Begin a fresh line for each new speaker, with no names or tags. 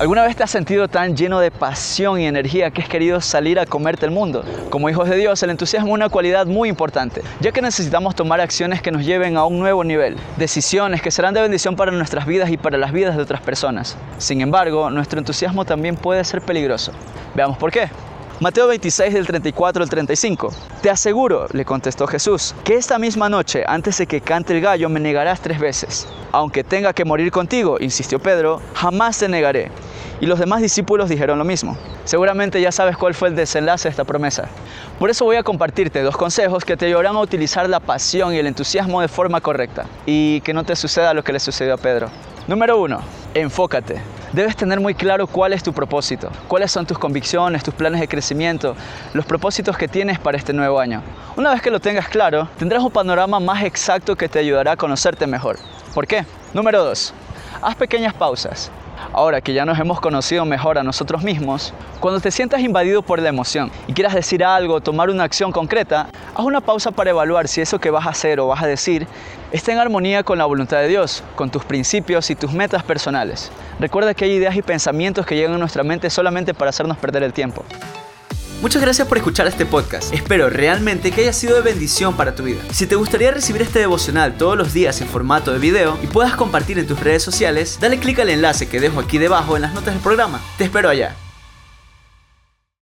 ¿Alguna vez te has sentido tan lleno de pasión y energía que has querido salir a comerte el mundo? Como hijos de Dios, el entusiasmo es una cualidad muy importante, ya que necesitamos tomar acciones que nos lleven a un nuevo nivel, decisiones que serán de bendición para nuestras vidas y para las vidas de otras personas. Sin embargo, nuestro entusiasmo también puede ser peligroso. Veamos por qué. Mateo 26 del 34 al 35. Te aseguro, le contestó Jesús, que esta misma noche, antes de que cante el gallo, me negarás tres veces. Aunque tenga que morir contigo, insistió Pedro, jamás te negaré. Y los demás discípulos dijeron lo mismo. Seguramente ya sabes cuál fue el desenlace de esta promesa. Por eso voy a compartirte dos consejos que te ayudarán a utilizar la pasión y el entusiasmo de forma correcta y que no te suceda lo que le sucedió a Pedro. Número uno, enfócate. Debes tener muy claro cuál es tu propósito, cuáles son tus convicciones, tus planes de crecimiento, los propósitos que tienes para este nuevo año. Una vez que lo tengas claro, tendrás un panorama más exacto que te ayudará a conocerte mejor. ¿Por qué? Número 2. Haz pequeñas pausas. Ahora que ya nos hemos conocido mejor a nosotros mismos, cuando te sientas invadido por la emoción y quieras decir algo, tomar una acción concreta, haz una pausa para evaluar si eso que vas a hacer o vas a decir está en armonía con la voluntad de Dios, con tus principios y tus metas personales. Recuerda que hay ideas y pensamientos que llegan a nuestra mente solamente para hacernos perder el tiempo.
Muchas gracias por escuchar este podcast. Espero realmente que haya sido de bendición para tu vida. Si te gustaría recibir este devocional todos los días en formato de video y puedas compartir en tus redes sociales, dale clic al enlace que dejo aquí debajo en las notas del programa. Te espero allá.